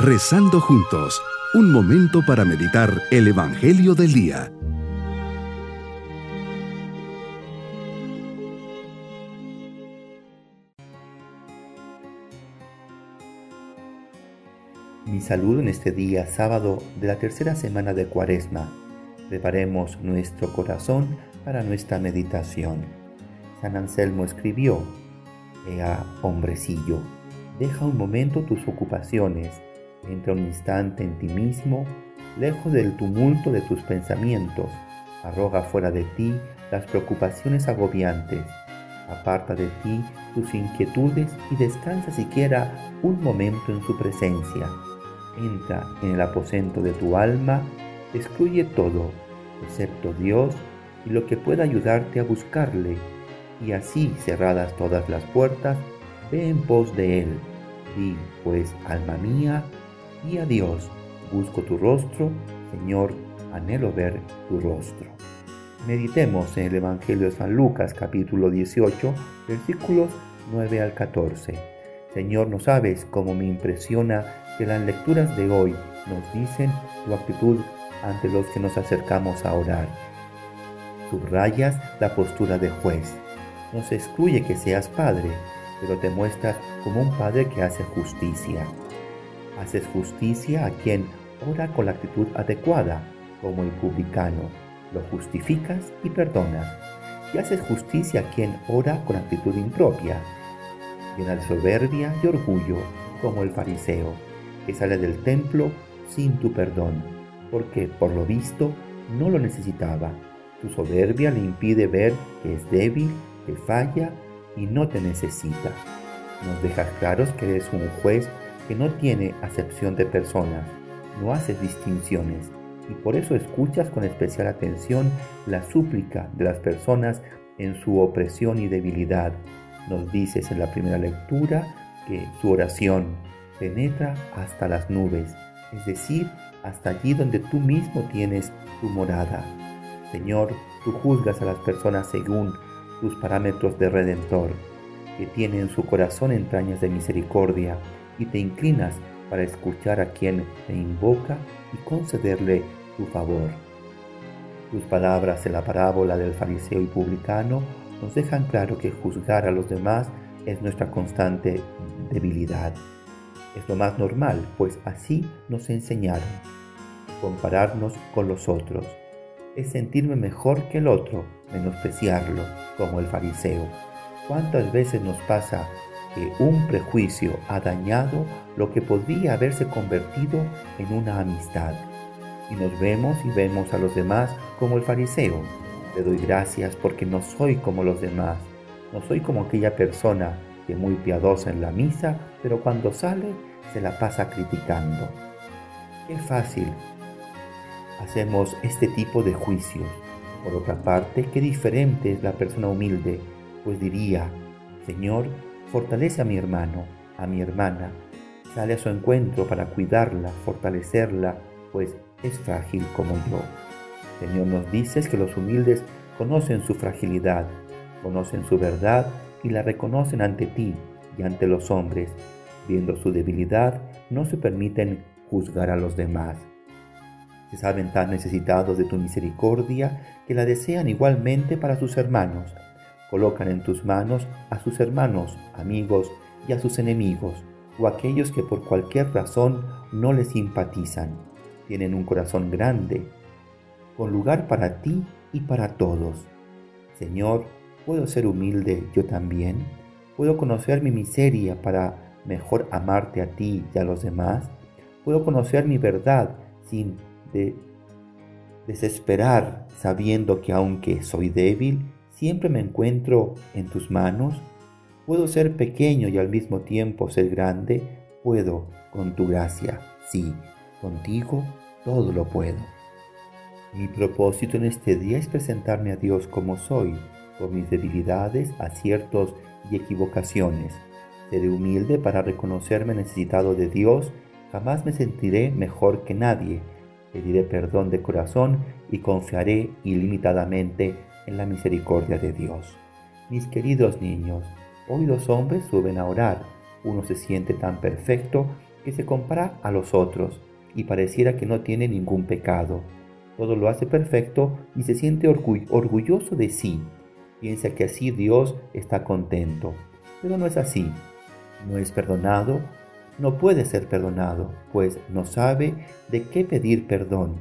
Rezando juntos, un momento para meditar el Evangelio del Día. Mi saludo en este día sábado de la tercera semana de Cuaresma. Preparemos nuestro corazón para nuestra meditación. San Anselmo escribió, Ea hombrecillo, deja un momento tus ocupaciones, entra un instante en ti mismo, lejos del tumulto de tus pensamientos, arroga fuera de ti las preocupaciones agobiantes, aparta de ti tus inquietudes y descansa siquiera un momento en su presencia. Entra en el aposento de tu alma, excluye todo, excepto Dios y lo que pueda ayudarte a buscarle, y así cerradas todas las puertas, ve en pos de Él. Di, pues, alma mía, y a Dios, busco tu rostro, Señor, anhelo ver tu rostro. Meditemos en el Evangelio de San Lucas capítulo 18, versículos 9 al 14. Señor, no sabes cómo me impresiona que las lecturas de hoy nos dicen tu actitud ante los que nos acercamos a orar. Subrayas la postura de juez. No se excluye que seas padre, pero te muestras como un padre que hace justicia. Haces justicia a quien ora con la actitud adecuada, como el publicano. Lo justificas y perdonas. Y haces justicia a quien ora con actitud impropia, llena de soberbia y orgullo, como el fariseo que sale del templo sin tu perdón, porque por lo visto no lo necesitaba. Tu soberbia le impide ver que es débil, que falla y no te necesita. Nos dejas claros que eres un juez que no tiene acepción de personas, no haces distinciones y por eso escuchas con especial atención la súplica de las personas en su opresión y debilidad. Nos dices en la primera lectura que su oración penetra hasta las nubes, es decir, hasta allí donde tú mismo tienes tu morada. Señor, tú juzgas a las personas según tus parámetros de redentor, que tiene en su corazón entrañas de misericordia, y te inclinas para escuchar a quien te invoca y concederle tu favor. Tus palabras en la parábola del fariseo y publicano nos dejan claro que juzgar a los demás es nuestra constante debilidad. Es lo más normal, pues así nos enseñaron. Compararnos con los otros es sentirme mejor que el otro, menospreciarlo, como el fariseo. ¿Cuántas veces nos pasa un prejuicio ha dañado lo que podría haberse convertido en una amistad? Y nos vemos y vemos a los demás como el fariseo. Le doy gracias porque no soy como los demás. No soy como aquella persona que muy piadosa en la misa, pero cuando sale se la pasa criticando. Qué fácil hacemos este tipo de juicios. Por otra parte, qué diferente es la persona humilde, pues diría, Señor, fortalece a mi hermano, a mi hermana, sale a su encuentro para cuidarla, fortalecerla, pues es frágil como yo. Señor, nos dices que los humildes conocen su fragilidad, conocen su verdad y la reconocen ante ti y ante los hombres, viendo su debilidad, no se permiten juzgar a los demás. Se saben tan necesitados de tu misericordia que la desean igualmente para sus hermanos. Colocan en tus manos a sus hermanos, amigos y a sus enemigos, o aquellos que por cualquier razón no les simpatizan. Tienen un corazón grande, con lugar para ti y para todos. Señor, ¿puedo ser humilde yo también? ¿Puedo conocer mi miseria para mejor amarte a ti y a los demás? ¿Puedo conocer mi verdad sin desesperar sabiendo que aunque soy débil, siempre me encuentro en tus manos? ¿Puedo ser pequeño y al mismo tiempo ser grande? Puedo con tu gracia. Sí, contigo todo lo puedo. Mi propósito en este día es presentarme a Dios como soy, con mis debilidades, aciertos y equivocaciones Seré humilde para reconocerme necesitado de Dios, jamás me sentiré mejor que nadie. Pediré perdón de corazón y confiaré ilimitadamente en la misericordia de Dios. Mis queridos niños, hoy los hombres suben a orar. Uno se siente tan perfecto que se compara a los otros y pareciera que no tiene ningún pecado. Todo lo hace perfecto y se siente orgulloso de sí. Piensa que así Dios está contento. Pero no es así. No es perdonado, no puede ser perdonado, pues no sabe de qué pedir perdón.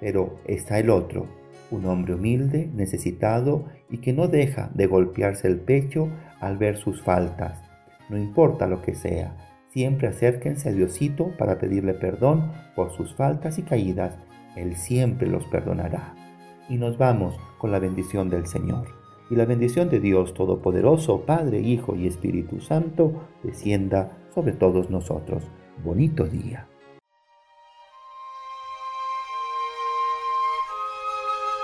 Pero está el otro, un hombre humilde, necesitado y que no deja de golpearse el pecho al ver sus faltas. No importa lo que sea, siempre acérquense a Diosito para pedirle perdón por sus faltas y caídas. Él siempre los perdonará. Y nos vamos con la bendición del Señor. Y la bendición de Dios Todopoderoso, Padre, Hijo y Espíritu Santo, descienda sobre todos nosotros. Bonito día.